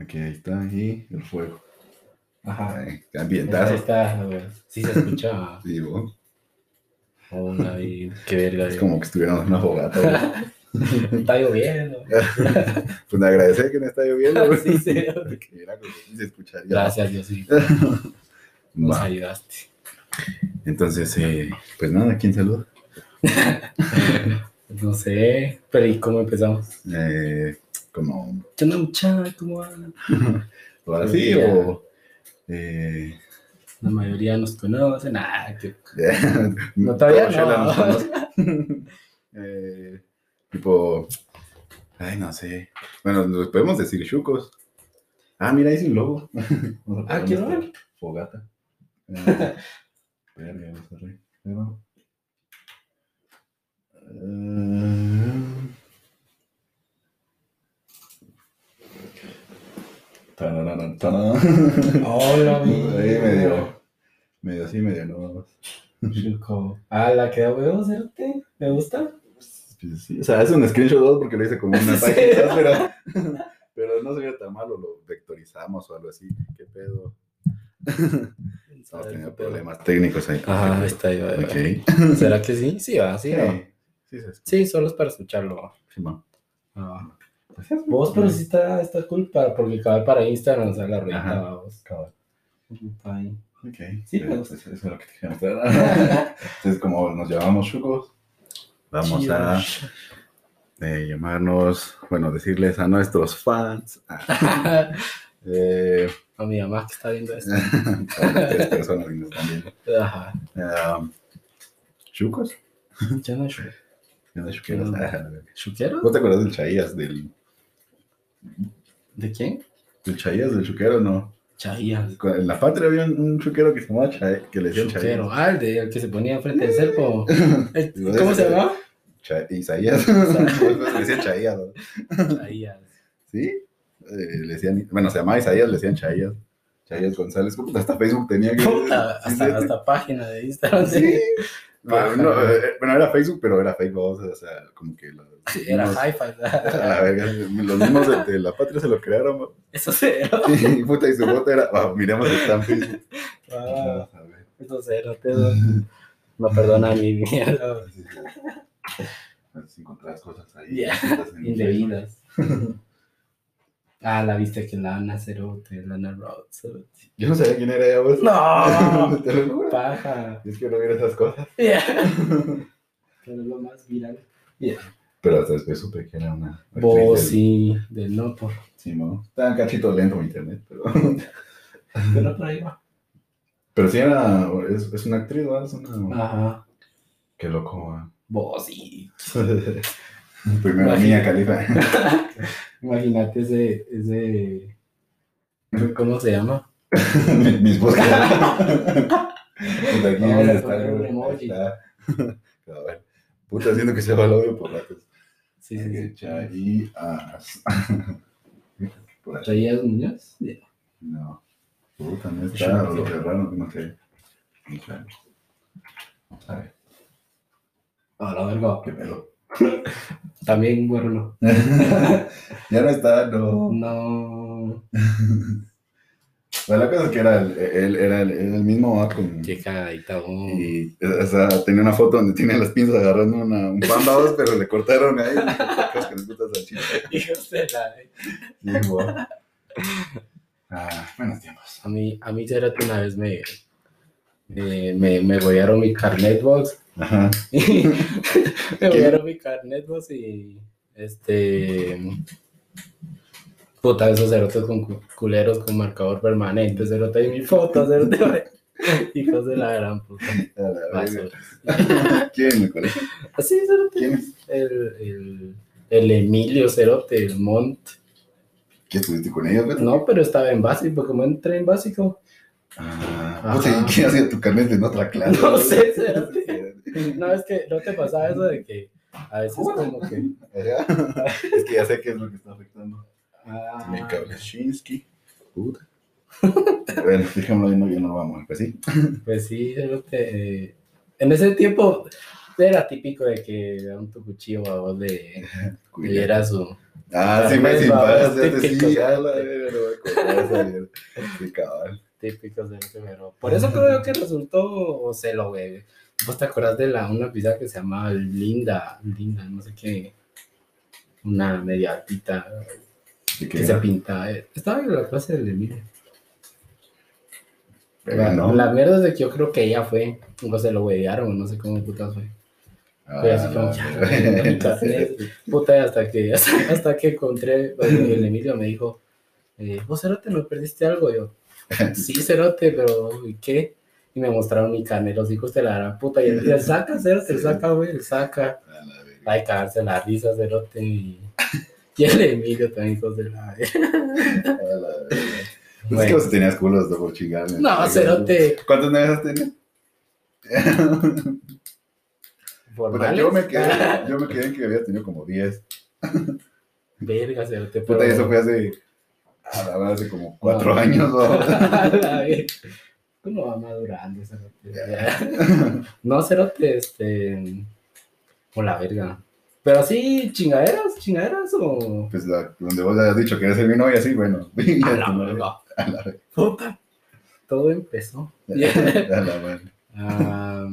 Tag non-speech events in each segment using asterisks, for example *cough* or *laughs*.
Aquí ahí está, y el fuego. Ajá. Ay, Ahí ambientazo. está, güey. Sí se escucha. *laughs* Sí, ¿no? Oh, David, qué verga. Es como que estuviéramos en una fogata. güey. *laughs* Está lloviendo. *laughs* pues me agradece que no está lloviendo. güey. Sí, sí. Porque era como que se escucharía. Gracias, Diosito. Nos Va. ayudaste. Entonces, eh, pues nada, ¿quién saluda? No sé, pero ¿y cómo empezamos? Eh, como, ¿Qué onda, muchacha? ¿Cómo van? ahora *laughs* sí, Ya. o... Eh, La mayoría nos conoce. Nah, que... *laughs* no, todavía no. *laughs* Eh, tipo, ay, no sé. Bueno, nos podemos decir chucos. Ah, mira, ahí es un a Ah, nuestra ver. Fogata. Eh, vamos a ver. Pero, eh, Hola, *laughs* Ahí medio, medio así, medio no. Chuco. Ah, la que ¿cierto? ¿Me gusta? Pues sí, O sea, es un screenshot 2 porque lo hice como una *laughs* Sí. página, pero, *laughs* pero no sería tan malo, lo vectorizamos o algo así. ¿Qué pedo? Estamos teniendo problemas técnicos ahí. Ahí está. ahí va, ahí va. Ok. ¿Será que sí? Sí, va, sí, Sí, va. Sí, solo es para escucharlo. Sí, va. Ah. Pues es Vos, pero sí está, está cool para, porque cabe para Instagram, o sea, la Ajá. vamos. Cabal. Ahí. Ok. Sí, Pero, pues, eso es lo que te quería mostrar. *laughs* Entonces, como nos llamamos chucos, vamos a eh, llamarnos, bueno, decirles a nuestros fans. ah, *laughs* eh, A mi mamá que está viendo esto. *laughs* a tres personas que nos están viendo. Ajá. Um, ¿Chucos? Ya no es ¿Qué onda, chuqueros? No. Ah, ¿Chuquero? ¿No te acuerdas del Chaías? Del, ¿De quién? del Chaías, del chuquero, no. Chaías. En la patria había un, chuquero que se llamaba Chaías, que le decían Chuquero. Ah, el, de, el que se ponía enfrente del cerco. *laughs* Digo, ¿Cómo se llama? Cha- Isaías. *laughs* Le decían Chaías. Chaías. ¿Sí? Eh, le decían, bueno, se llamaba Isaías, le decían Chaías. Chaías González. Hasta Facebook tenía que. Puta, *laughs* hasta, hasta página de Instagram. Sí. No, güey. eh, bueno, era Facebook, pero era vamos, o sea, como que los *laughs* Era mismos- hi-fi. *laughs* a la verga, los mismos de, de la patria se lo crearon, ¿no? Eso cero. y *laughs* puta, y su foto era, ah, miremos está en Facebook. A ver. eso cero. Te doy. No perdona mi mierda. Sí, sí. Si encontrás cosas ahí. En Indebidas. Ah, la viste que la Ana Cerote, la Ana Rhodes. Yo no sabía quién era ella, vos. No, *laughs* Te lo juro. paja. Es que no viera esas cosas. Yeah. *laughs* Pero es lo más viral. Pero hasta después supe que era una. Vos del- sí, del no por. Sí, ¿no? Estaba un cachito lento mi internet, pero. *laughs* Pero por ahí va. Pero sí era. Es, es una actriz, ¿no? Es una. Ajá. Qué loco, ¿no? Vos sí. Primero Imagina- Mía Califa. *laughs* Imagínate ese, ese. ¿Cómo se llama? *laughs* Mi- Mis búsquedas. Puta, aquí Vamos a está, poner un güey, emoji. está. *laughs* A ver. Puta, haciendo que se va el audio por ratos. Sí, sí, sí. Chaías. ¿Traías Muñoz? No. Puta, no está. no Lo que raro, no sé. No sé. Vamos a ver. A la verga. Qué pedo. También, no. *laughs* ya no está, no. No. *laughs* Bueno, la cosa es que era el, el- era el, el mismo vato. Qué cagadita, oh. Y, o sea, tenía una foto donde tiene las pinzas agarrando una, un pan babos, pero le cortaron ahí. *laughs* Hijos de la. Sí. Ah, buenos tiempos. A mí, a mí, Cerote, una vez me. Me, me, *laughs* me gollaron mi carnet box. Ajá. me gollaron mi carnet box y. Este. Puta, esos cerotes con cu- culeros con marcador permanente. Cerote y mi foto, cerote. *laughs* Hijos de la gran puta. La. *laughs* ¿Quién el colegio? Así, cerote. ¿Quién es? El, el, el Emilio Cerote, el Mont. ¿Qué estuviste con ellos? No, pero estaba en básico, como entré en básico. Ah, ¿y ¿qué hacía tu carnet en otra clase? No sé. *laughs* No, es que no te pasaba eso de que a veces como que. Es que ya sé qué es lo que está afectando. ah, Mi Shinsky. Puta. *laughs* Bueno, dejémoslo ahí, no, yo no vamos. Pues sí. *laughs* pues sí, eh, en ese tiempo Era típico de que a un tu cuchillo a vos le, diera su. Ah, sí, me sin va, paras, es ya te típico. sí, a la me de eso, Sí, cabal. Típicos de ese pero Por eso creo que resultó o se lo güey. ¿Vos te acuerdas de la, una pizza que se llamaba Linda? Linda, no sé qué. Una media altita ¿De que se era? pinta. eh, Estaba en la clase del Emilio. Pero La, no. la mierda es de que yo creo que ella fue. O se lo huevearon, no sé cómo putas fue. Ah, así como, ya, *laughs* puta, hasta que, hasta, hasta que encontré, el Emilio me dijo, eh, vos Cerote, ¿me perdiste algo? Yo, *laughs* sí, Cerote, pero ¿y qué? Y me mostraron mi carne, los hijos de la gran puta, y él decía, saca, Cerote, saca, güey, saca. Hay que cagarse la risa, Cerote, y, y el Emilio también, hijos de la... Verga. Pues es que Bueno. vos tenías culos de por chingarme. No, Cerote, ¿Cuántos neves tenías? Puta, yo, me quedé, yo me quedé en que había tenido como 10. Verga, Cerote, Puta, y pero- eso fue hace. A la verdad, hace como 4 No. años. ¿no? *laughs* *laughs* Uno va madurando, cerote. ya. *laughs* No, cerote, este. O la verga. Pero sí, chingaderas, chingaderas o. Pues la- donde vos hayas dicho que eres el mi novia, sí, bueno. A la verga. A la verga. Puta. Todo empezó. A la verga. Ah,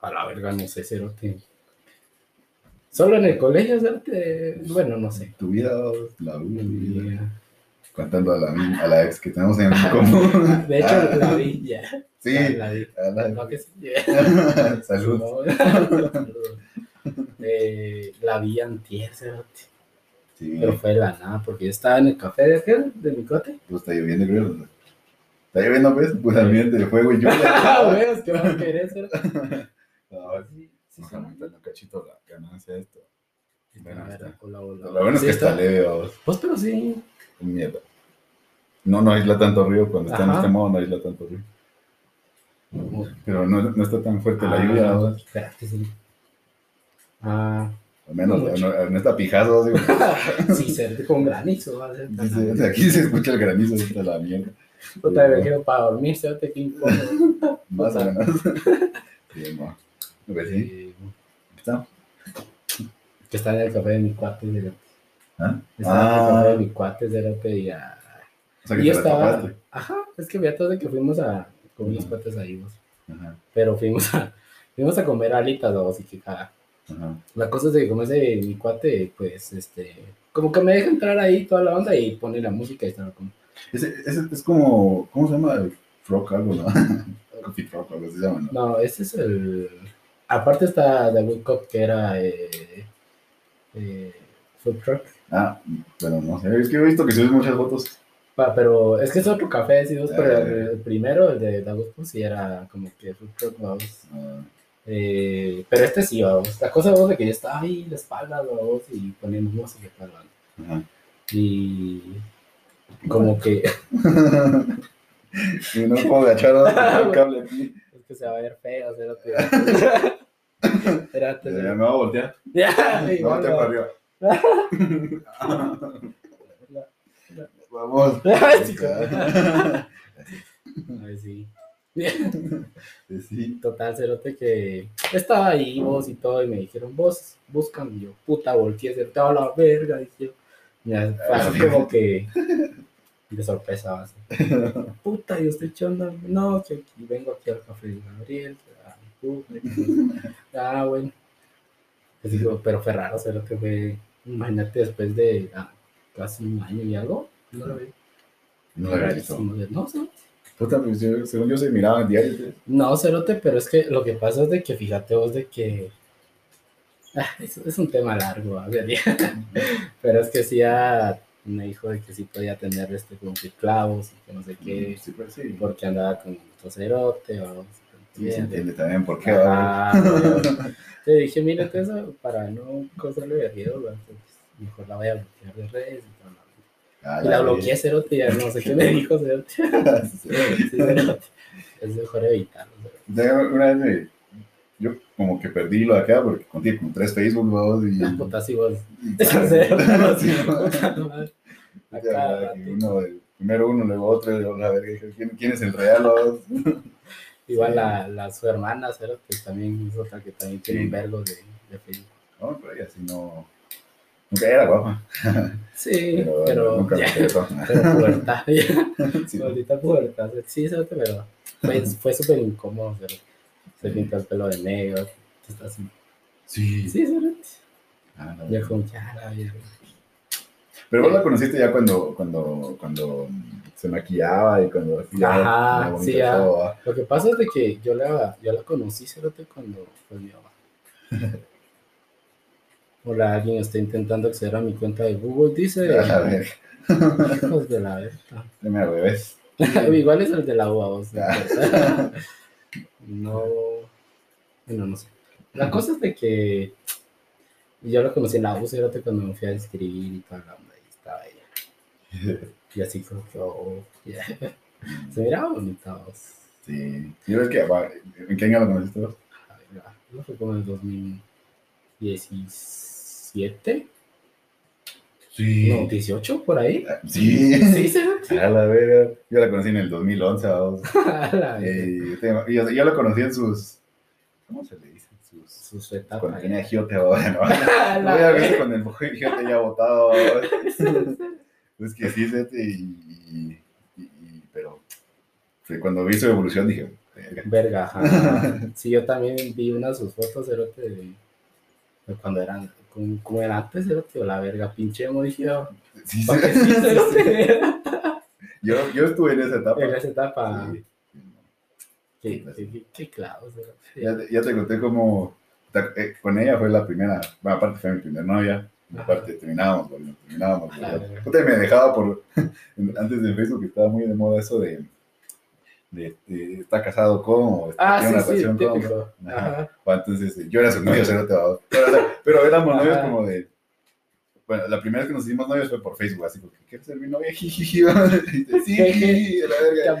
a la verga, no sé, cerote. Solo en el colegio, cerote. Bueno, no sé. Tu vida, la vida. Contando a la, a la ex que tenemos en *laughs* común. De hecho, *laughs* la vi ya. Sí. La vi. a la- No, que sí. *laughs* Salud. No. Eh, la vi antier. Sí, Pero fue la nada, porque yo estaba en el café de aquel, de mi cote. pues está lloviendo, creo. Está lloviendo, pues, pues ambiente de fuego y lluvia. Ah, weas, que va a querer ser. No, sí, Vamos a aumentarle un cachito la ganancia a esto. Bueno, está. hola, hola. Lo bueno es que está leve, vamos. Pues, pero sí. Mierda. No, no aísla tanto río. Cuando está en este modo, no aísla tanto río. Pero no, no está tan fuerte la Ah, lluvia, vamos. Espérate, sí. Ah, Al menos no, está pijazo. digo. *laughs* sí, ser con granizo. Va a ser tan- Dice, de aquí se escucha el granizo de la mierda. Puta, me quiero para dormir, se te. Más o menos. *laughs* Sí, no. Pues sí. Que está en el café de mi cuate. cerote. ¿Ah? Está en el café de Ah, mi cuate, cerote, y ya. o sea que Y te estaba. Ajá, es que había todo de que fuimos a. con unos cuates ahí, vos. Ajá, Pero fuimos a. Fuimos a comer alitas, vos, y que caga. ajá. La cosa es de que como ese mi cuate, pues, este, como que me deja entrar ahí toda la onda y pone la música y estaba como, Ese, ese es como, ¿cómo se llama? Frog algo, ¿no? *laughs* Coffee Frog, algo se llama, ¿no? no, ese es el, aparte está The Good Cup que era, eh, eh, food truck, Ah, bueno, no sé, es que he visto que subes muchas fotos. Pa- pero es que es otro café, sí, vos, pero el, el primero, el de Good Cup, sí era como que food truck, vamos, Ah, eh, pero este sí, vamos, la cosa, vos, de que yo estaba ahí de espaldas, vamos, y poniendo música y tal, vamos. ajá. y como que... *laughs* y no puedo agachar el *laughs* cable aquí. Es que se va a ver feo, espérate. *laughs* Espérate. Ya me voy a voltear. Ya, Me voy a igual voltear para arriba. *laughs* Vamos. Ay, sí. Sí. Total, cerote que estaba ahí vos y todo y me dijeron, vos buscan y yo, puta, volteé, se a la verga, dije yo. Ya, así como que de sorpresa, así. *laughs* puta, yo estoy echando, no, que vengo aquí al café de Gabriel, ah, *laughs* ah, bueno. Pues digo, pero fue raro, cerote, fue, imagínate después de ah, casi un año y algo, no lo vi. No lo había visto. No. Puta, pues yo, según yo se miraba en diario. No, Cerote, pero es que lo que pasa es de que fíjate vos de que ah, es, es un tema largo, *laughs* pero es que sí ya me dijo de que sí podía tener este como que clavos y que no sé qué, Sí, pues sí. porque andaba con otro cerote o Sí, se entiende también por qué. weón. Le *laughs* dije, mírate eso para no causarle entonces, mejor la voy a bloquear de redes y todo. Ah, Y la bloqueé Cerote ya no sé qué me dijo Cerote. *laughs* Sí, Cerote. Es mejor evitarlo. Una vez yo como que perdí lo de acá porque contigo como tres Facebook dos y, Las putas y vos. y- *laughs* Sí, ¿no? puta Acá, que uno, primero uno, luego otro, luego la verga, ¿quién, quién es el real? vos? Igual Sí. la, la, su hermana, Cero, que también es otra que también tiene Sí. un vergo de, de Facebook. No, pero ella sí no. Nunca era guapa. Sí, *laughs* Pero, pero, nunca me ya, quedó. *laughs* pero pubertad, *laughs* Sí. ahorita pubertad, sí, Cero, pero fue, fue súper incómodo, Cero. Se pintó el pelo de negro, está así. Sí. Sí, Cero. Ah, Yo verdad. como que, ah, la verga. Pero vos la conociste ya cuando, cuando, cuando se maquillaba y cuando hacía Ajá, la. Lo que pasa es de que yo la, yo la conocí, Cerote, cuando fue mi mamá. *laughs* Hola, alguien está intentando acceder a mi cuenta de Google, dice. A la verga. Hijos de la verga. *laughs* Me revés. *laughs* Igual es el de la UA, Ah. No. Bueno, no sé. La cosa es de que yo lo conocí en la U, Cerote, cuando me fui a escribir y toda la onda, y estaba ella. Y así como que, oh, yeah. *laughs* Se miraba bonita, vos. Sí. ¿Y ves que, ¿En qué año la conociste vos? A ver, va, no fue como en el 2017, Sí. no, 18 por ahí. *laughs* Sí. Sí, Cerote. A la verga. Yo la conocí en el 2011, vamos. *laughs* A la verga. Eh, yo, yo, yo la conocí en sus. ¿Cómo se le dice? Sus. Su su etapa. Cuando tenía giote ahora, ¿no? A ver con el giote ya botado. Es que sí, Sete, y, y, y- Pero. Cuando vi su evolución dije. verga. Verga, ajá. *laughs* Sí, yo también vi unas de sus fotos, Cerote, de, de cuando eran, como, como era antes, Cerote, o la verga, pinche yo. Sí, ¿Para qué *laughs* sí, sí? Yo, yo estuve en esa etapa. En esa etapa, Sí. qué, qué, qué, clavos. Ya, ya te conté cómo ta- eh, con ella fue la primera, bueno, aparte fue mi primera novia, Ajá. aparte terminábamos, bueno, terminábamos. Puta, me dejaba por, *laughs* antes de Facebook estaba muy de moda eso de, de, de está casado con, o Ah, tiene una sí, sí, relación con. Ajá. Ajá. o entonces yo era su novio, cero te va- pero, éramos novios como de, bueno, la primera vez que nos hicimos novios fue por Facebook, así como, ¿quieres ser mi novia? *laughs* *laughs* Te, sí, la Te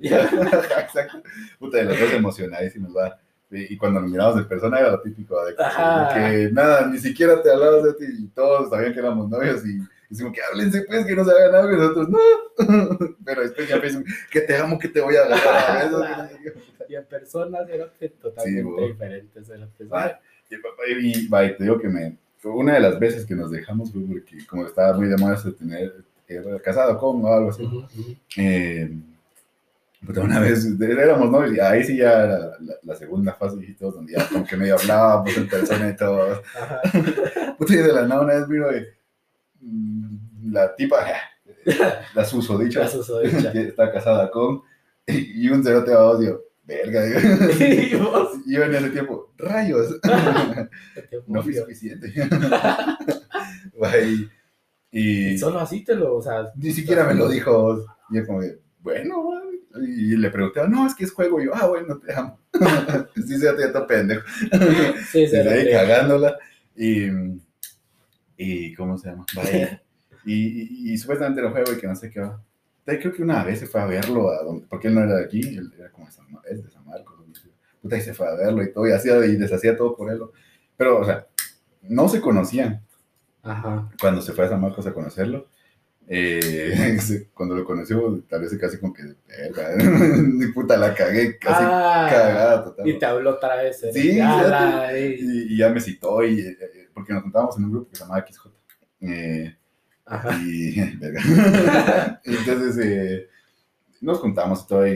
verga. Exacto. Puta, de los dos emocionadísimos, va. Y cuando nos miramos de persona era lo típico de que, de nada, ni siquiera te hablabas de ti y todos sabían que éramos novios y decimos que háblense pues, que no se hagan algo y nosotros no. *laughs* Pero después ya Facebook, que te amo, que te voy a agarrar a. *laughs* Y en persona, Cerote, totalmente bo. diferente, Cerote. Ah, Y, papá, y, y te digo que me, una de las veces que nos dejamos fue porque como estaba muy de moda de tener, era casado con o algo así. Eh, puta, una vez éramos novios y ahí sí ya era la, la segunda fase y todo, donde ya como que medio hablábamos en persona y todo. *laughs* Puta, y de la nada una vez vino de, mm, la tipa, la susodicha, La susodicha. que está casada con, y un cerote a digo, verga. Y vos, Y yo en ese tiempo, rayos, *laughs* no fui odio. suficiente. *laughs* Y, Y solo así te lo, o sea, Ni siquiera me lo dijo. Y yo como bueno. Y le pregunté, no, es que es juego. Y yo, ah, bueno, te amo. *laughs* sí, se te está pendejo. sí, Desde ahí cagándola. Y, y, ¿cómo se llama? Vaya. Y, y, y supuestamente era juego y que no sé qué va. Creo que una vez se fue a verlo, a donde, porque él no era de aquí, él era como de San, es de San Marcos. Puta, y se fue a verlo y todo, y hacía y deshacía todo por él. Pero, o sea, no se conocían Ajá. cuando se fue a San Marcos a conocerlo. Eh, *laughs* cuando lo conoció, tal vez casi como que, *laughs* ni puta la cagué, casi Ah, cagada total. Y te habló otra vez. ¿eh? Sí, Ya eh, Y, y ya me citó, y, eh, porque nos juntábamos en un grupo que se llamaba XJ. Ajá. y, *laughs* verga. Entonces nos juntamos todo, y,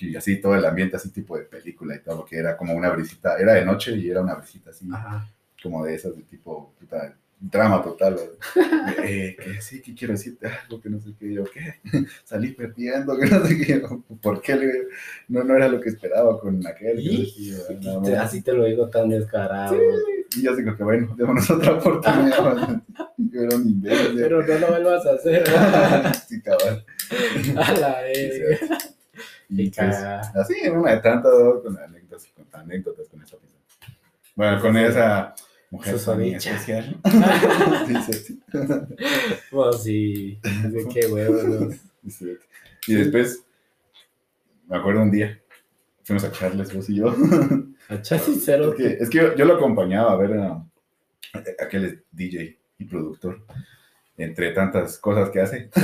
y así todo el ambiente, así tipo de película y todo, porque era como una brisita, era de noche y era una brisita así Ajá. como de esas de tipo puta, drama total. Eh, que sí, que quiero decirte algo, que no sé qué, yo, ¿qué? *laughs* Salí perdiendo, que no sé qué, ¿por qué? Le no, no era lo que esperaba con aquel. que decía, te- así te lo digo tan descarado. Y yo digo que bueno, démonos otra oportunidad. *laughs* *laughs* yo era un imbécil. Pero no lo vuelvas a hacer. sí, cabal. a la. Y pues, cagada. así, en una de tantas, con anécdotas, con anécdotas con esa persona. Bueno, con esa mujer Susodicha. especial. Sí, sí, sí. Pues sí. De qué huevos. Y después, me acuerdo un día, fuimos a Charles, vos y yo. *laughs* A chasis cero. Es que, es que yo, yo lo acompañaba a ver a, a aquel DJ y productor, entre tantas cosas que hace. *laughs*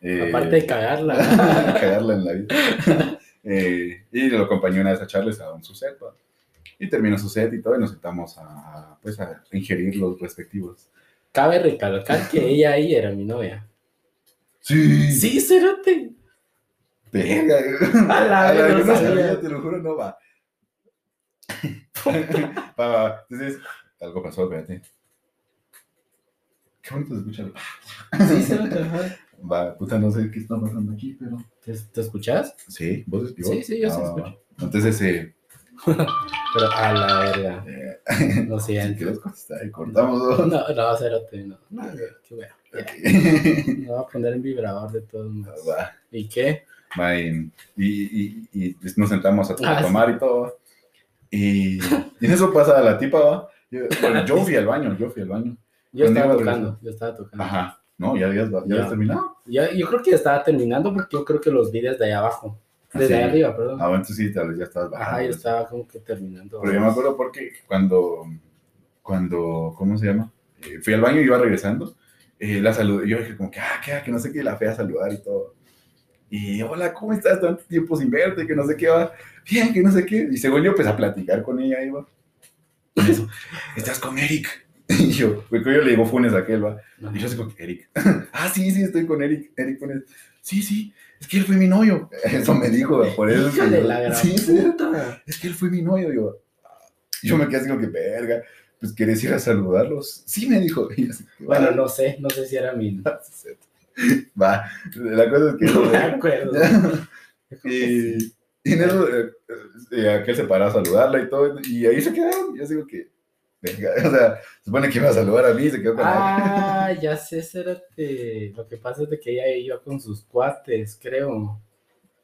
Eh, Aparte de cagarla. *laughs* cagarla en la vida. Eh, y lo acompañé una vez a Charles a un su. Y terminó su set y todo, y nos sentamos a, pues, a ingerir los respectivos. Cabe recalcar que ella ahí era mi novia. Sí. Sí, cerote. Verga. A la A la vez, no vez no sabía. sabía, te lo juro, no va. va, va. Entonces, algo pasó, espérate. Qué bonito se escucha. Sí, cerote. ajá. Va, puta, no sé qué está pasando aquí, pero. ¿Te, te escuchas? Sí, vos escribís. Sí, sí, yo sí va, escucho. Entonces, eh, *laughs* Pero a la verga. eh, Lo *laughs* si siento. quieres contestar, cortamos dos. No, no, cerote, no. No, qué. Me voy a poner en vibrador de todos modos. Va. ¿Y qué? Va, y, y, y, y nos sentamos a, Ah, a tomar y todo. Y, y en eso pasa la tipa, va. Yo, bueno, yo fui al baño, yo fui al baño. Yo Cuando estaba a tocando, yo estaba tocando. Ajá. No, ya habías, ya Ya. terminado. Ya- yo creo que ya estaba terminando porque yo creo que los vi desde allá abajo. Desde Sí. arriba, perdón. Ah, bueno, sí, tal vez ya estabas bajando. Ajá, yo estaba como que terminando. Pero yo me acuerdo porque cuando, cuando, ¿cómo se llama? Eh, fui al baño y iba regresando. eh, la saludé. Yo dije como que, ah, que, que no sé qué, la fea a saludar y todo. Y, hola, ¿cómo estás? Tanto tiempo sin verte, que no sé qué va. Bien, que no sé qué. Y según yo, empecé a platicar con ella, iba. Y eso, estás con Eric. *laughs* Y yo, porque yo le digo Funes a aquel, va. Y yo soy con Eric. *laughs* ah, sí, sí, estoy con Eric. Eric Funes. Sí, sí, es que él fue mi novio. Eso me dijo, por eso. de yo- la gran Sí, puta. es que él fue mi novio. Yo, yo me quedé así como que, verga, pues querés ir a saludarlos. Sí, me dijo. *laughs* Así, Bueno, no sé, no sé si era mi. *laughs* No Va, la cosa es que. me acuerdo. *laughs* y, y en eso, eh, eh, aquel se paró a saludarla y todo, y ahí se quedaron. Yo digo que, *laughs* o sea, se supone que iba a saludar a mí, se quedó con la. Ah, *laughs* ya sé, Cérate. Lo que pasa es de que ella iba con sus cuates, creo.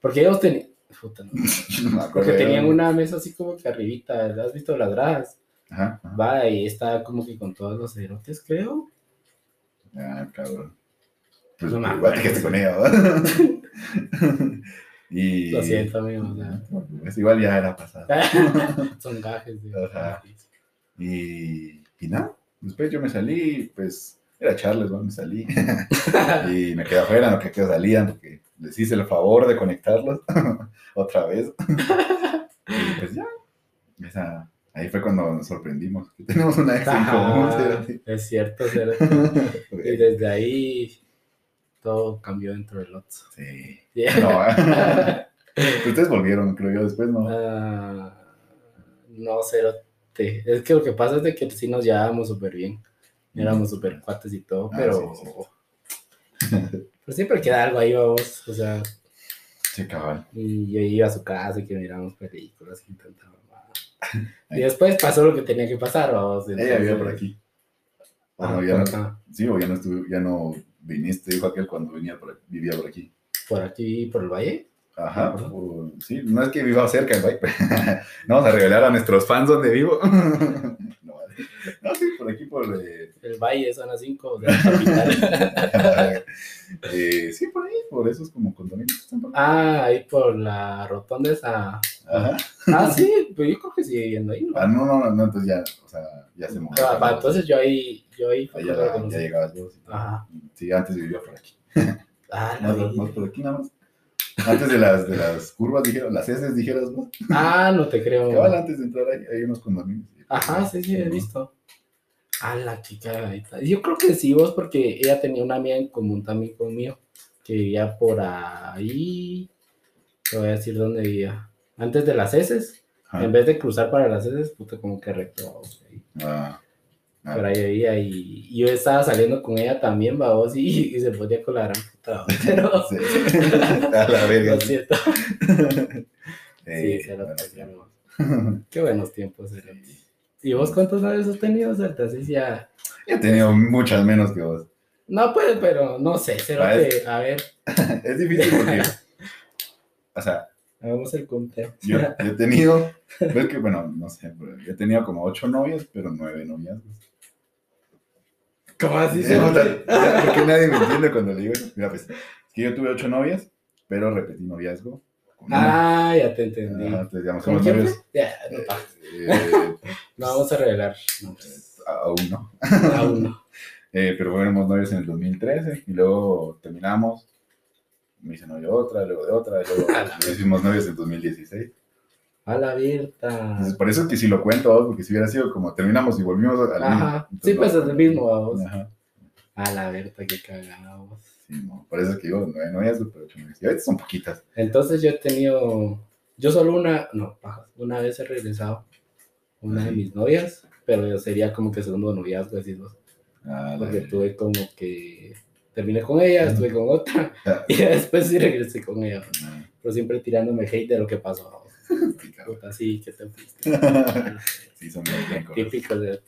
Porque ellos tenían. Puta, no. *laughs* No me acuerdo. Porque tenían una mesa así como que arribita. ¿Has visto las gradas? Ajá, ajá. Va, y estaba como que con todos los erotes, creo. Ah, cabrón. Pues No igual te quedaste con ella, ¿verdad? y. Lo siento, amigo. o sea. Pues igual ya era pasado. Son gajes. de- Ajá. Y, y nada, después yo me salí, pues era Charles, ¿no? Me salí *laughs* y me quedé afuera, no que salían, porque les hice el favor de conectarlos *laughs* otra vez. y pues ya, esa, ahí fue cuando nos sorprendimos, tenemos una ex en común. Es cierto, Cérate. *laughs* Y desde ahí todo cambió dentro del otro. Sí. Yeah. No, ustedes volvieron, creo yo, después, ¿no? Ah, no, cerote. Es que lo que pasa es de que sí nos llevábamos súper bien. Éramos súper cuates y todo, Ah, pero, sí, sí. *laughs* pero siempre queda algo ahí, vamos. O sea, Sí, cabal. y yo iba a su casa y que mirábamos películas y tanta mamada. *laughs* Y después pasó lo que tenía que pasar, vamos. Ella vivía por aquí. O Ah, no, ya no- sí, o ya no, estuve, ya no viniste, dijo aquel cuando venía por, vivía por aquí. Por aquí, por el valle. Ajá, sí, no es que viva cerca, güey. *laughs* no vamos a revelar a nuestros fans donde vivo. *laughs* no, vale. no, sí, por aquí, por. Eh, El valle, zona 5 de la capital. *laughs* eh, sí, por ahí, por esos como condominios que están por ahí. ah, ahí por la rotonda esa. Ajá. Ah, sí, pues yo creo que sigue viviendo ahí, ¿no? Ah, no, no, no, entonces ya, o sea, ya se movió. Ah, entonces yo ahí, yo ahí Ahí ya, ya llegabas vos. Ajá. Sí, antes vivía por aquí. Ah, Más, vi. más por aquí nada más. Antes de las, de las curvas, dijeron, las S dijeras vos. Ah, no te creo. *laughs* Cabal, antes de entrar ahí, hay unos condominios. Ajá, sí, sí, he ¿no? visto. Ah, la chica. ahí está. Yo creo que sí, vos, porque ella tenía una amiga en común también conmigo, que vivía por ahí. Te voy a decir dónde vivía. Antes de las heces, Ajá. en vez de cruzar para las heces, puta, como que recto. Ah, ah. Por ahí vivía y, y yo estaba saliendo con ella también, vamos, y, y se ponía con *laughs* Pero, *laughs* Sí. A la verga. lo siento. *laughs* Sí, se lo bueno, perdonamos. Qué buenos tiempos eran. ¿Y vos cuántos novios has tenido, Certa? Así ya. Yo he tenido muchas menos que vos. No, pues, pero no sé, cero es- que- a ver, Es difícil porque, o sea, hagamos el conteo. yo, yo he tenido, es que, bueno, no sé, yo he tenido como ocho novias, pero nueve novias. ¿Cómo así? Sí, o sea, ya, porque nadie me entiende cuando le digo. Mira, pues, es que yo tuve ocho novias, pero repetí noviazgo. Ah, ya te entendí. Ajá, entonces, digamos, ¿Con somos quién novios. fue? Ya, no, pa. eh, *laughs* no vamos a revelar. nombres. aún no. Aún no. *laughs* Eh, pero fuimos novios en el 2013 y luego terminamos. me hice novio de otra, luego de otra, luego *laughs* nos hicimos novios en 2016. A la abierta. Por eso es que si lo cuento, porque si hubiera sido como terminamos y volvimos al Ajá. mismo. Sí, pues es el mismo, vamos. Ajá. A la abierta, qué cagados. Sí, no. Por eso es que digo, nueve novias, pero ocho novias. Y ahorita son poquitas. Entonces yo he tenido, yo solo una, no, una vez he regresado una de mis novias, pero yo sería como que segundo noviazgo, así dos, Ah, porque tuve como que, terminé con ella, estuve con otra, *laughs* y después sí regresé con ella, pero siempre tirándome hate de lo que pasó. *laughs* Puta, sí, que te fuiste. *laughs* Sí, son bien bien Típico de,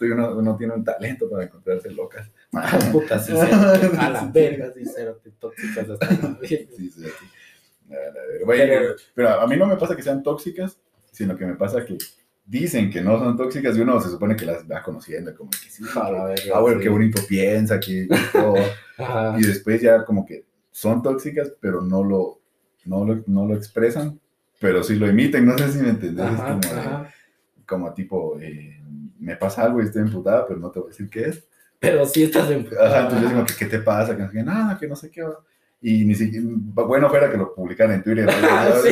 uno, uno tiene un talento para encontrarse locas. ah, *laughs* puta, sí, a la verga, sí, cero, te tóxicas hasta la verga. Sí, sí, Pero- pero a mí no me pasa que sean tóxicas, sino que me pasa que dicen que no son tóxicas y uno se supone que las va conociendo, como que sí. Ah, bueno, sí. qué bonito piensa, que. Y después ya como que son tóxicas, pero no lo, no lo, no lo expresan, pero sí lo emiten. No sé si me entendés. Es Ajá, como, de- ajá. como tipo, eh, me pasa algo y estoy emputada, pero no te voy a decir qué es. Pero sí estás Ajá, entonces yo digo, ¿qué te pasa? Que no sé qué, nada, que no sé qué. Y ni siquiera, bueno fuera que lo publicaran en Twitter. *laughs* sí,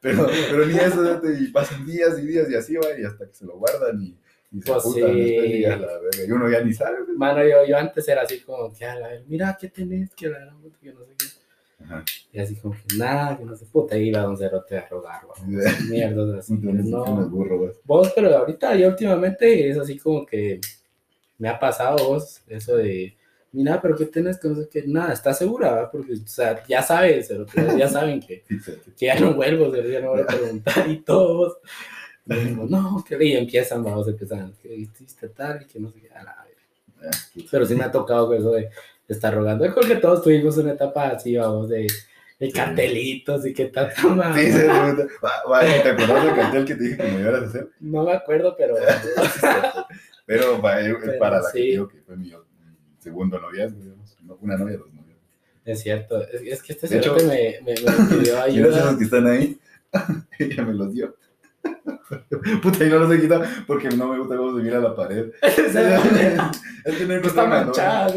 pero, pero ni eso, y pasan días y días y así va, y hasta que se lo guardan y, y se Pues sí. y ya la verga. Y uno ya ni sabe. Mano, yo, yo antes era así como que, a la mira, ¿qué tenés? Que la puta, que no sé qué. Ajá. Y así como que, nada, que no sé, puta, iba a Don Cerote a rogar, weón. Mierda, así. *laughs* No. burro, güey. Vos, pero ahorita, yo últimamente es así como que me ha pasado vos, eso de, mira, pero ¿qué tenés? Que no sé qué, nada, ¿estás segura? va? Porque, o sea, ya sabes, ya saben que, ya no vuelvo, ya no voy a preguntar y todos. *laughs* Y digo, no, que y empiezan, vamos, empiezan, que hiciste tal y que no sé qué, a la verga. Ah. Pero sí me ha tocado con eso de estar rogando. Yo creo que todos tuvimos una etapa así, vamos, de, de cartelitos y que tanta mamá. Sí, sí, ¿Te acuerdas del cartel que te dije que me ibas a hacer? No me acuerdo, pero *laughs* Pero es Pero para la que sí. digo que fue mi segundo noviazgo, digamos. Una novia, dos novios. es cierto. Es, es que este cerote me, me, me pidió *laughs* ayuda. esos que están ahí. *laughs* Ella me los dio. *laughs* Puta, y no los he quitado porque no me gusta cómo se mira la pared. *laughs* es que no Está manchada.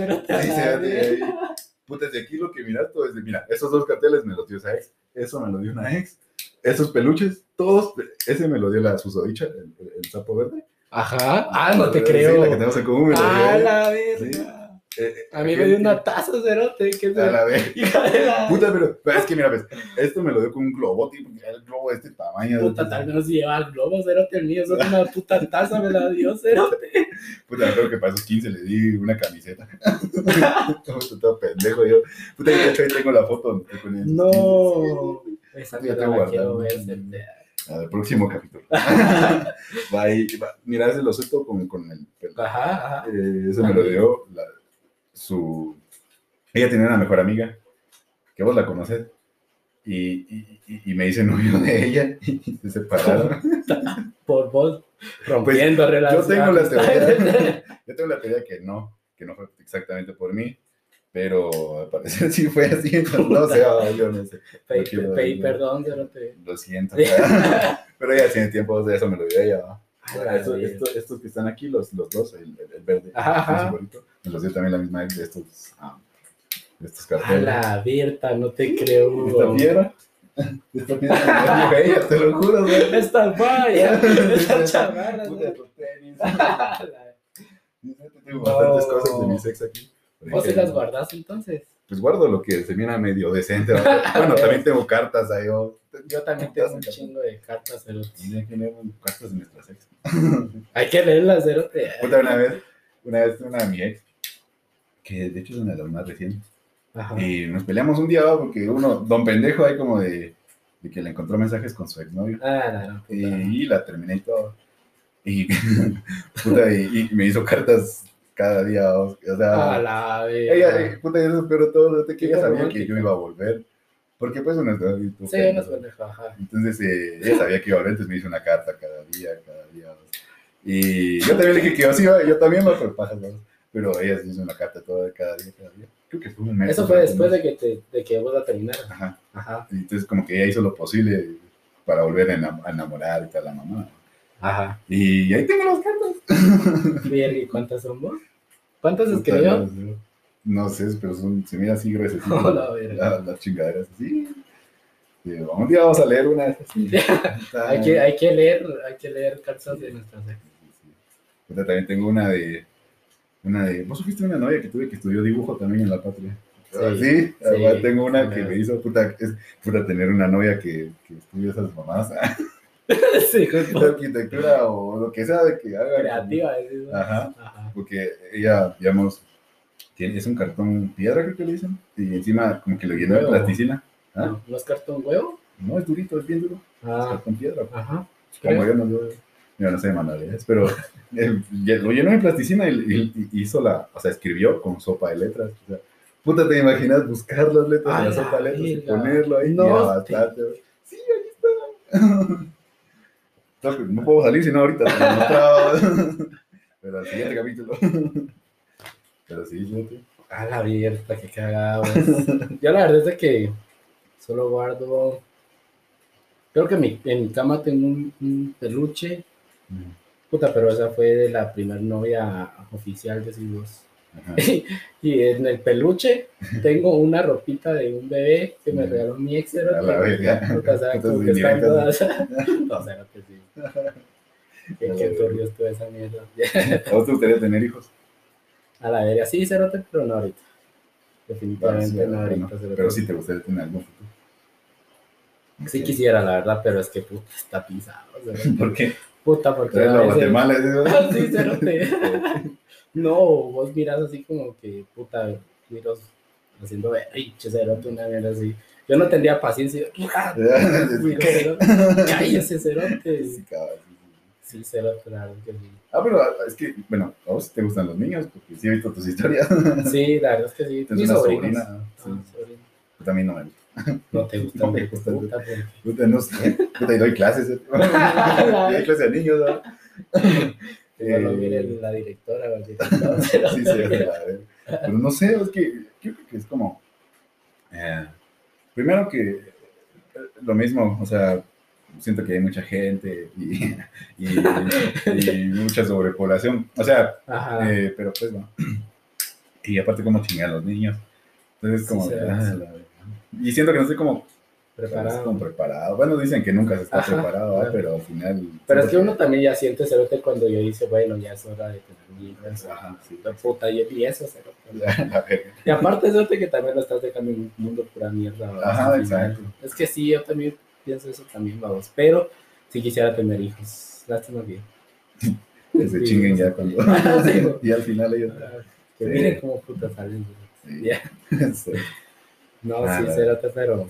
Puta, de aquí lo que miras todo es de, mira, esos dos carteles me los dio esa ex, eso me lo dio una ex, esos peluches, todos, ese me lo dio la susodicha, el, el- el sapo verde. Ajá. Ah, no te Sí, creo. la que tenemos en común me lo dio. A ella. la verga. Eh, eh, A mí me dio una taza, cerote. Que A la vez. *laughs* Puta, pero, es que mira, ves, esto me lo dio con un globo, tipo, el globo de este tamaño. Puta, tal vez no se llevaba el globo, cerote, el mío. Eso es una puta taza, me la dio, cerote. *laughs* Puta, creo que para esos 15 le di una camiseta. *laughs* Puta, todo pendejo yo. Puta, de hecho ahí tengo la foto donde estoy con esos 15. No. Esa Ya tengo la quiero guardado. ver, cerote. A ver, próximo capítulo. va va. Mira, ese lo suelto con, con el. Ajá, ajá. Eh, ese me lo dio la- su... Ella tenía una mejor amiga, que vos la conoces, y, y, y- me hice novio de ella, y se separaron. *laughs* Por vos rompiendo Yo relaciones. tengo la teoría, *laughs* yo tengo la teoría que no, que no fue exactamente por mí, pero al parecer sí fue así, entonces, no sé, ah, yo no sé, Pe- No quiero pe- darle. perdón, cerote. lo siento. *laughs* pero ella tiene tiempo de eso, me lo ella. ¿va? Ah, Estos, estos- estos que están aquí, los, los dos, el, el- el verde, ajá. el los dio también la misma de estos, ah, de estos A carteles. la Virta, no te creo. Esta Hugo. piedra, esta piedra me dio ella, te lo juro, güey. *laughs* Esta esta chamarra. Puta, tus tenis. *laughs* A Tengo bastantes cosas de mi sex aquí. ¿Vos se las guardas entonces? Pues guardo lo que se mira medio decente. Bueno, *laughs* también tengo cartas ahí. Yo también tengo un chingo de cartas, cerote. Tendría que leer cartas de nuestra sex. Hay que leerlas, cerote. Puta, una vez, una vez una de mi ex, que de hecho es una de las más recientes, Ajá. y nos peleamos un día porque uno, don pendejo, ahí como de, de que le encontró mensajes con su exnovio. Ah, no, no. Y, y la terminé y todo. Y, *laughs* puta, y, y me hizo cartas cada día. O sea, A la ella, eh, puta, eso pero todo, que ella sabía que yo iba a volver. Porque pues tú, Sí, no es pendejo. ajá. Entonces eh, ella sabía que iba a volver, entonces me hizo una carta cada día, cada día. Y yo también le dije que yo sí iba, yo también por pajas, ¿no? Pero ella se hizo una carta toda cada día, cada día. Creo que fue un mes. Eso fue después de que, te, de que vos la terminaras. Ajá. Ajá. Y Entonces como que ella hizo lo posible para volver a enam- a enamorar y tal a la mamá. Ajá. Y ahí tengo las cartas. *laughs* ¿y cuántas son vos? ¿Cuántas escribió? No sé, pero son, se mira así gruesas. No, la *laughs* verga. la- las chingaderas así. Un día vamos a leer una de esas. sí. *laughs* Hay que, hay que leer, hay que leer cartas de nuestras ex. También tengo una de. Una de. ¿Vos supiste una novia que tuve que estudió dibujo también en la patria? Sí, Ah, Sí, sí. Igual tengo una que Sí. me hizo puta, es puta tener una novia que, que estudia esas mamás, *laughs* sí, de de puta. arquitectura o lo que sea de que haga. creativa. ¿no? Ajá. Ajá. Porque ella, digamos, tiene, es un cartón piedra, creo que le dicen, y encima como que lo llenó de plasticina. ¿Ah? No, ¿No es cartón huevo? No, es durito, es bien duro. Es Ah, cartón piedra. ajá. Como yo no, yo, yo no sé de manualidades, pero *laughs* eh, lo llenó de plasticina y, y- y hizo la, o sea, escribió con sopa de letras. O sea, puta, ¿te imaginas buscar las letras de la sopa de letras y ponerlo ahí? No, y? Sí, ahí está. *laughs* No puedo salir sino ahorita. te lo mostraba. Pero al siguiente capítulo. *laughs* Pero sí, fíjate. A la abierta, que cagados. Yo la verdad es que solo guardo. Creo que mi- en mi cama tengo un, un peluche. Puta, pero esa fue la primer novia oficial de vos. Ajá. *laughs* Y en el peluche tengo una ropita de un bebé que me regaló mi ex. A la verga. O sea, *laughs* como que están todas. No, *laughs* que sí. Qué, qué turbio estuvo esa mierda. ¿A vos te gustaría tener hijos? A la verga, sí, cerote, pero no ahorita. Definitivamente Sí, no ahorita. pero sí te gustaría tener algún futuro. Sí quisiera, la verdad, pero es que puta está pisado. ¿Por qué? Puta, porque a. *laughs* Ah, sí. *laughs* No, vos miras así como que, puta, miros haciendo berriche, cerote, una mierda así. Yo no tendría paciencia. ¡Ah! *laughs* Miro, Cállese, cerote. Sí, cerote, la verdad que sí. Ah, pero es que, bueno, a vos te gustan los niños, porque sí he visto tus historias. Sí, la verdad es que sí. Tienes una sobrina. Ah, Sí. Yo también no me gusta. *laughs* No te gustan No me de gustan. puta, Puta, no sé. Puta, y doy clases. ¿eh? Y *laughs* doy clases a niños, ¿no? *laughs* No lo Eh, mire la directora o el director. Sí, sí, es. Pero no sé, es que yo creo que es como. eh, primero que eh, lo mismo, o sea, siento que hay mucha gente y, y, y mucha sobrepoblación. O sea, eh, pero pues no. *clears throat* Y aparte, como chingan los niños. Entonces, como. Sí, ah, la. Y siento que no estoy como Preparado. como preparado. Bueno, dicen que nunca se está Ajá, preparado, ¿ah? claro. pero al final. Pero es que uno también ya siente cerote cuando yo dice, bueno, ya es hora de tener hijos. Ajá, sí. La puta, y y eso, cerote. *laughs* Y aparte, cerote que también lo estás dejando en un mundo pura mierda. ¿verdad? Ajá, exacto. Es que sí, yo también pienso eso también, vamos. Pero sí quisiera tener hijos. Lástima que. *laughs* Que se Sí, chinguen ya cuando. *laughs* Sí. y al final ellos. Que Sí. miren cómo puta salen. Sí. Ya. No, Ah, sí, cerote, pero.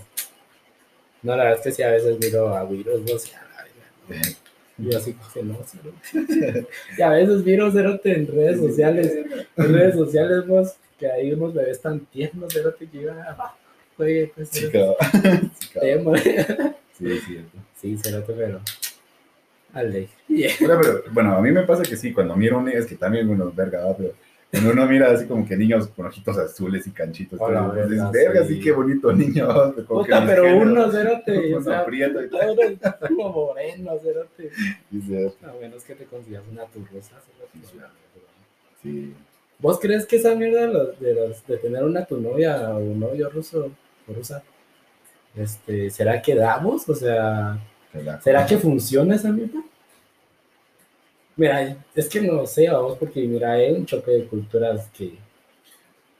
No, la verdad es que sí, a veces miro a Wiros, no sé, a la. Y yo así como que no, cerote. *laughs* y a veces miro cerote en redes sociales, en redes sociales, vos, que hay unos bebés tan tiernos, cerote, que iba a juegue, pues, Sí, cabrón. *laughs* Sí, es cierto. Sí, cerote, pero. Al Pero, pero, bueno, a mí me pasa que sí, cuando miro un es que también, bueno, verga, pero cuando uno mira así como que niños con ojitos azules y canchitos, Hola, verga, dices, verga, sí. sí, qué bonito niño. *laughs* Puta, pero uno, cerote, *laughs* o uno sea, aprieto y todo moreno, cierto. A menos que te consigas una turrosa. Sí. ¿Vos crees que esa mierda de, los, de, los- de tener una tu novia o un novio ruso o rusa, este, ¿será que damos? O sea. ¿será que funciona esa mierda? Mira, es que no sé, vamos, porque mira, hay un choque de culturas que,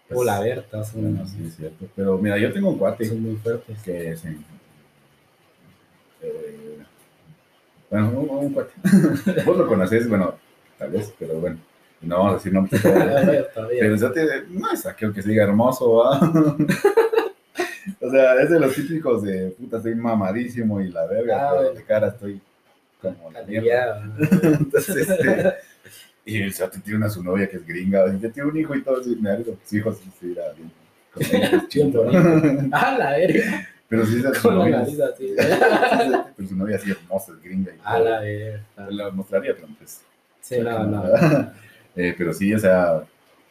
Pues, o la Berta, son, Bueno, sí, es cierto. Pero mira, yo tengo un cuate son muy fuertes. que es en- eh, bueno, un, un cuate. *laughs* Vos lo conoces, bueno, tal vez, pero bueno, no vamos a decir nombres. *laughs* Pero ya te, no es aquel que se diga hermoso, *laughs* o sea, es de los típicos de puta, estoy mamadísimo y la verga, Ah, bueno. de cara estoy como la mierda. *laughs* Entonces, este, y el chato tiene una su novia que es gringa, y tiene un hijo y todo, y me da sus hijos sí se irá bien. *laughs* bonito. *laughs* Ah, la verga. Pero sí, su Con la novia, nariz así. pero su novia así hermosa, es gringa. Y A la verga. la mostraría, pero pues. Sí, no, no. Eh, pero sí, o sea,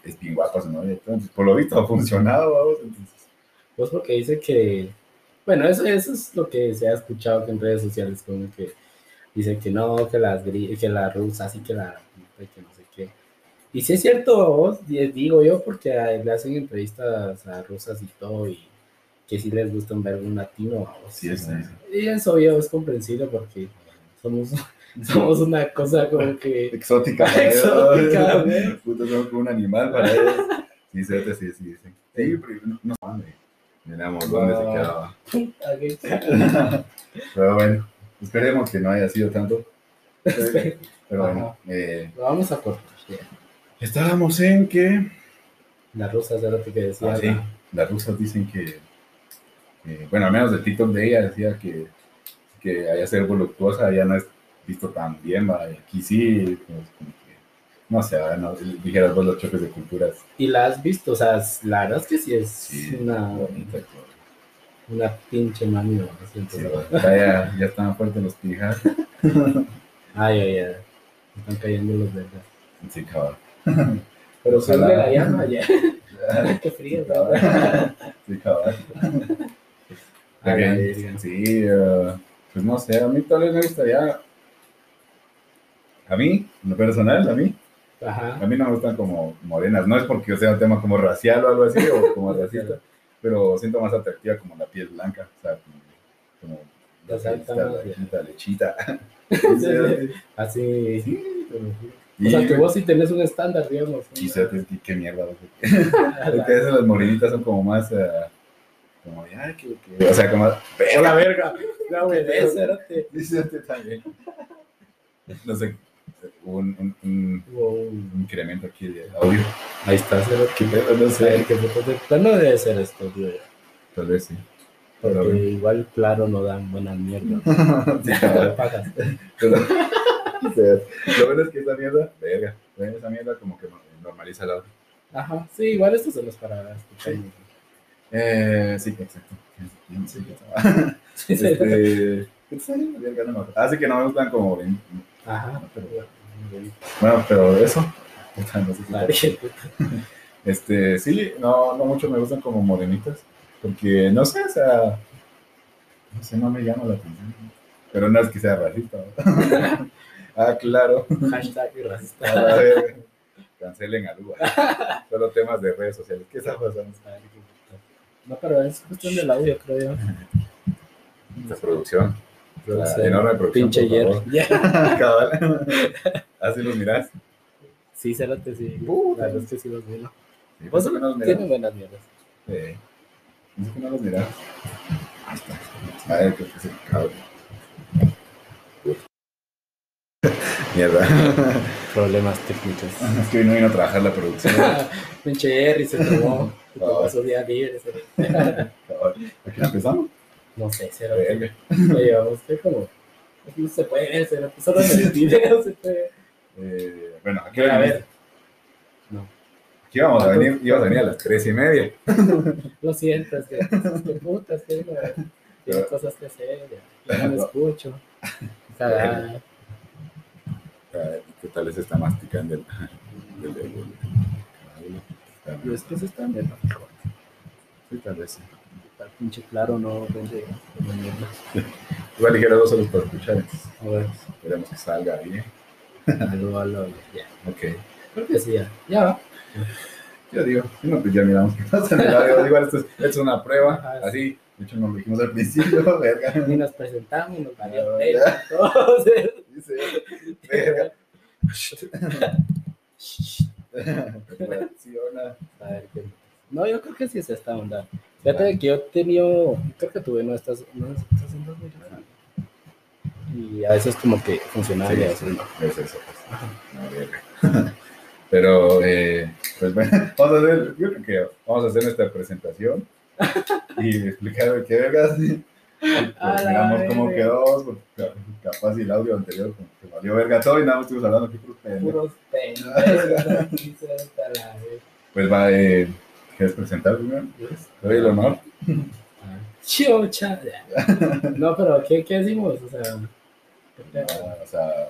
es bien guapa su novia. Entonces, por lo visto ha funcionado, vamos. Entonces, Pues porque dice que, bueno, eso, eso es lo que se ha escuchado que en redes sociales, como que dice que no, que las que la rusa, así que la, que no sé qué. Y si es cierto, digo yo, porque a- le hacen entrevistas a rusas y todo, y que sí les gusta ver un latino. a vos. Sí, es, Y eso yo es comprensible porque somos, *laughs* somos una cosa como que exótica. *laughs* exótica, somos como un animal para ellos. Sí, sí, sí, sí. Sí, pero no, no dónde. Miramos dónde se quedaba. Pero bueno, esperemos que no haya sido tanto. Pero bueno, eh, Lo vamos a cortar. ya. estábamos en que La rusa era lo que decía. Ah, sí. la- las rusas dicen que, eh, bueno, al menos el TikTok de ella decía que, que allá ser voluptuosa ya no es visto tan bien, ¿va? Y aquí sí, pues, como que, no sé, no, dijeras vos los choques de culturas. Y la has visto, o sea, la verdad es que sí es Sí, una, bonita. Una pinche mami. ¿no? Siento, Sí, sea, ya, ya están fuertes los pijas. *laughs* Ay, ay, ay. Están cayendo los vergas. Sí, cabrón. Pero Ojalá. sale la llama ya. *laughs* Qué frío, cabrón. Sí, cabrón. Sí, pues no sé, a mí tal vez me gustaría. A mí, en lo personal, a mí, Ajá. a mí no me gustan como morenas. No es porque sea un tema como racial o algo así, o como *laughs* racista, pero siento más atractiva como la piel blanca, o sea, como, como La salta la más, lechita. *laughs* Así. Sí, pero sí. O sea, que vos sí tenés un estándar, digamos. Te- qué- mierda. güey. *laughs* Porque a veces las morenitas son como más. eh, como ay, que, que- O sea, como. ¡Oh, la verga! Dice este también. No sé. Un, un, un, incremento aquí de audio. Ahí está, cero. ¿Qué pedo? No sé. de plano debe ser esto, tío. Tal vez sí. Porque Pero, igual, claro, no dan buenas mierdas. *laughs* Lo bueno es que esa mierda, verga, esa mierda como que normaliza el audio. Ajá, sí, igual estos son los para escuchar. Eh, sí, exacto. Sí, Sí, sí. *laughs* este. Así que no me gustan como. Ajá, pero- Bueno, pero eso. puta, no sé si-. *laughs* Este, sí, no, no mucho me gustan como morenitas. Porque no sé, o sea. No sé, no me llama la atención. Pero no es que sea racista. ¿no? *laughs* ah, claro. Hashtag racista. la. Cancelen a Lua. Solo temas de redes sociales. ¿Qué está pasando? No, pero es cuestión del audio, creo yo. Esta producción. La Entonces, enorme producción. Pinche. Jerry. *laughs* Cabal. *laughs* Así los mirás. Sí, cérate, sí. Puta. La verdad es que sí los miro. Sí, Vos ¿por qué no tienen buenas mierdas. Sí. No sé que no los mirás. Ahí está. A ver. *laughs* Mierda. Problemas técnicos. Es que hoy no vino a trabajar la producción. Pinche Jerry se tomó. Se tomó Ah. su día libre. se- Cabal. ¿A qué empezamos? No sé, cérate. Verga. Lo llevamos que como. No se puede ver, cérate. Solo en el video se puede. Eh, bueno, aquí A ver. No. Aquí vamos a venir, ibas a venir a las tres y media. Lo siento, es que. Que puta, es que no, Tiene cosas que hacer. Ya, ya no me escucho. Eh, ¿Qué tal es esta masticando del, del, del, del- Pero es que se está viendo. Sí, tal vez sí. Pinche claro, no vende. *laughs* Igual dijera dos horas para escuchar, entonces A ver, esperemos que salga bien. *laughs* algo, algo, ya. Ok. Creo que sí, ya. Ya va. Yo digo, no, pues ya miramos qué pasa en el audio. Igual esto es, esto es una prueba, Ajá, así. De hecho, nos lo dijimos al principio, *laughs* verga. Ni nos presentamos, nos valió Ah, verga, todos. Dice, verga. A ver, ¿qué? No, yo creo que sí es esta onda. Fíjate que yo he tenido, creo que tuve no estas, no estas muy raras. Y a veces como que funcionaba Sí, y a veces no. Es eso, pues. Pero, eh, pues bueno, *laughs* vamos a hacer, yo creo que vamos a hacer nuestra presentación *laughs* y explicar qué vergas. *laughs* Y, pues, miramos cómo quedó, porque ca- capaz y el audio anterior como que valió verga todo y nada más estuvimos hablando aquí Puros pendejos. la vez. Pues va, eh, ¿quieres presentar primero? Doy el honor. Chocha. No, pero ¿qué, qué decimos? O sea, ¿qué te- Ah, o sea,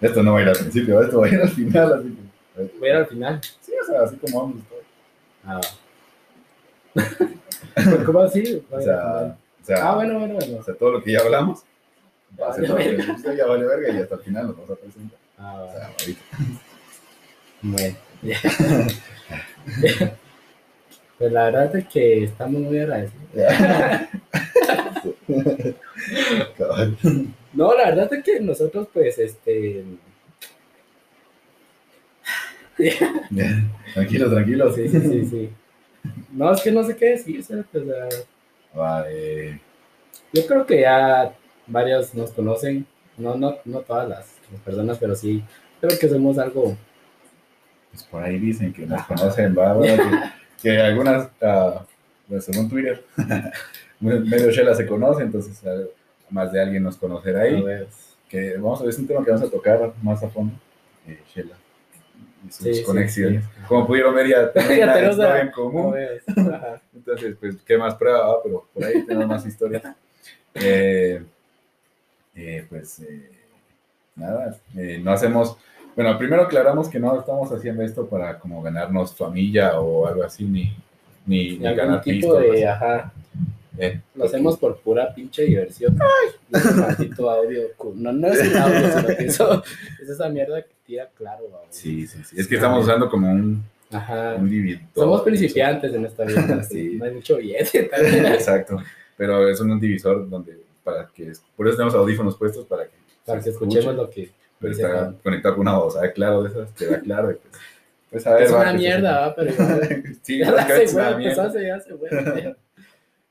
esto no va a ir al principio, esto va a ir al final, así que. voy a ir al final. Sí, o sea, así como vamos. todo. Ah. *laughs* ¿Cómo así? O sea, o sea, ah, bueno, bueno, bueno. o sea, todo lo que ya hablamos va a ser todo lo ya vale verga y hasta el final nos vamos a presentar. Ah, O sea, ahorita. Bueno, *laughs* Pues la verdad es que estamos muy agradecidos. *laughs* No, la verdad es que nosotros, pues, este. Tranquilo, tranquilo. Sí, sí, sí, sí. No, es que no sé qué decir, ¿sabes? O sea, Va, eh, yo creo que ya varios nos conocen. No, no, no todas las, las personas, pero sí. Creo que somos algo. pues por ahí dicen que nos conocen, bueno, *laughs* que, algunas, ah, pues, según Twitter, *laughs* medio Shela se conoce, entonces ah, más de alguien nos conocerá ahí. Que vamos a ver, es un tema que vamos a tocar más a fondo. Eh, Shela y sus Sí, conexiones. sí. Como pudieron ver, ya tenemos *laughs* Ya una tenemos historia a- en común. *laughs* Entonces, pues, ¿qué más prueba? Ah, pero por ahí tenemos más historias. Eh, eh, pues, eh, nada, no hacemos... Bueno, primero aclaramos que no estamos haciendo esto para como ganarnos familia o algo así, ni, ni, ni ganar tipo de, ajá, Eh, lo hacemos por pura pinche diversión. Ese maldito audio, no, no es el audio, sino que *laughs* eso, es esa mierda que tira claro. Sí, sí, sí. Es que estamos usando como un, Ajá. un dividor. Somos principiantes en esta vida, Sí. no hay mucho billete también. Exacto. Pero es un divisor donde, para que, por eso tenemos audífonos puestos para que, Para que escuchemos escuche. lo que pero está conectado con una voz, ¿sabes? Claro, de esas, queda claro. y pues, pues, a ver, Es va, una que mierda, pero. *laughs* Sí, Ya una güey, pues hace, ya se güey. *laughs*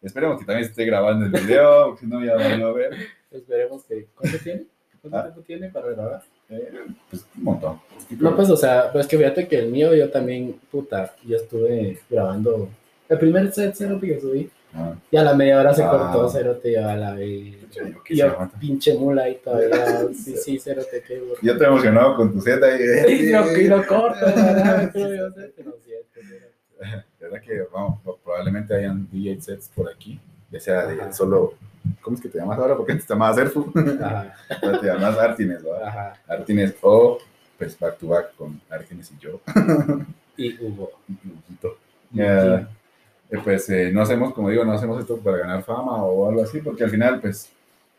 Esperemos que también esté grabando el video, *laughs* si no ya van a ver. Esperemos que. ¿Cuánto tiene? ¿Cuánto Ah. tiempo tiene para grabar? Eh, pues un montón. No, pues, o sea, pues que fíjate que el mío, yo también, puta, yo estuve grabando. El primer set cero que subí, Ah, y a la media hora se Ah. cortó, cero te lleva a la que Y yo, pinche mula ahí todavía, *laughs* sí, sí, cero te quedo. Yo estoy emocionado con tu set *laughs* ahí. Y lo, y lo corto, ¿verdad? *laughs* Pero pero- verdad que vamos, probablemente hayan DJ sets por aquí, ya sea de Ajá. solo. ¿Cómo es que te llamas ahora? Porque te llamabas Erfu, ahora te llamas Artines, ¿va? ajá. Artines o pues back to back con Artines y yo. Y Hugo. Huguito. Ya, eh, pues eh, no hacemos, como digo, no hacemos esto para ganar fama o algo así, porque al final, pues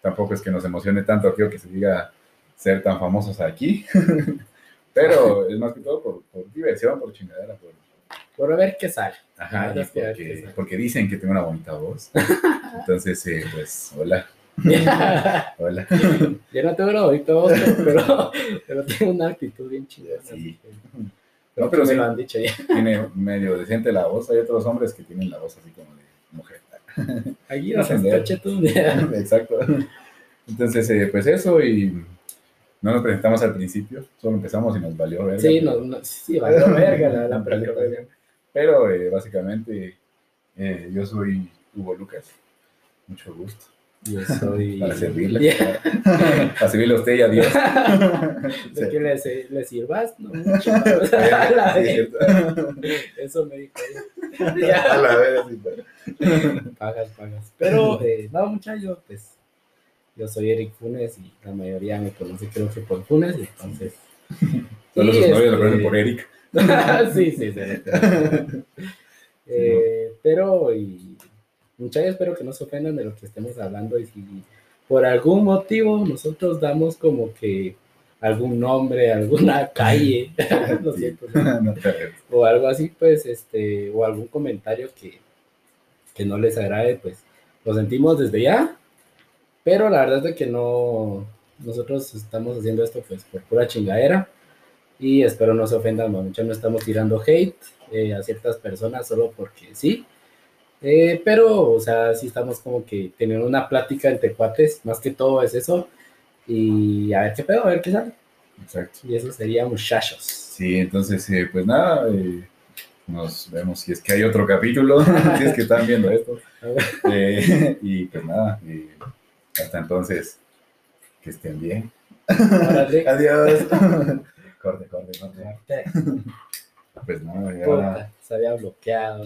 tampoco es que nos emocione tanto aquello que se diga ser tan famosos aquí, *laughs* pero es más que todo por, por diversión, por chingadera, por, Por ver qué sale. ajá, y qué porque, sale. porque dicen que tengo una bonita voz. *laughs* Entonces, eh, pues, hola, *laughs* hola. Yo no tengo una bonita voz, pero, pero tengo una actitud bien chida. Sí. No, pero sí. lo han dicho ya. *laughs* Tiene medio decente la voz, hay otros hombres que tienen la voz así como de mujer. Se escucha tú. Exacto. Entonces, eh, pues eso y no nos presentamos al principio, solo empezamos y nos valió verga. Sí, pero- no, no, sí, valió verga la, la *laughs* presentación. Pero eh, básicamente eh, yo soy Hugo Lucas, mucho gusto. Yo soy. *laughs* Para servirle. Yeah. *laughs* Para servirle a usted y a Dios. *laughs* De que le, sirvas, no mucho. O sea, a la Sí, vez. cierto. Eso me dijo ella. A la vez, sí, pero- Pagas, pagas. Pero, eh, no, muchachos, pues. Yo soy Eric Funes y la mayoría me conoce, creo que por Funes, entonces. Solo sus novios lo este, conocen por Eric. sí, sí, sí. Eh, pero, y muchachos, espero que no se ofendan de lo que estemos hablando. Y si por algún motivo nosotros damos como que algún nombre, alguna *laughs* calle, *laughs* Sí. siento, *laughs* ¿no? No o algo así, pues, este, o algún comentario que, que no les agrade, pues, lo sentimos desde ya. Pero la verdad es de que no, nosotros estamos haciendo esto, pues, por pura chingadera. Y espero no se ofendan mucho, no estamos tirando hate eh, a ciertas personas solo porque sí. Eh, pero, o sea, sí estamos como que teniendo una plática entre cuates, más que todo es eso. Y a ver qué pedo, a ver qué sale. Exacto. Y eso sería muchachos. Sí, entonces, eh, pues nada, eh, nos vemos si es que hay otro capítulo, *laughs* si es que están viendo esto. *laughs* Eh, y pues nada, eh, hasta entonces, que estén bien. *laughs* Adiós. corte, corte, corte. Puta, Pues nada, ya. se había bloqueado.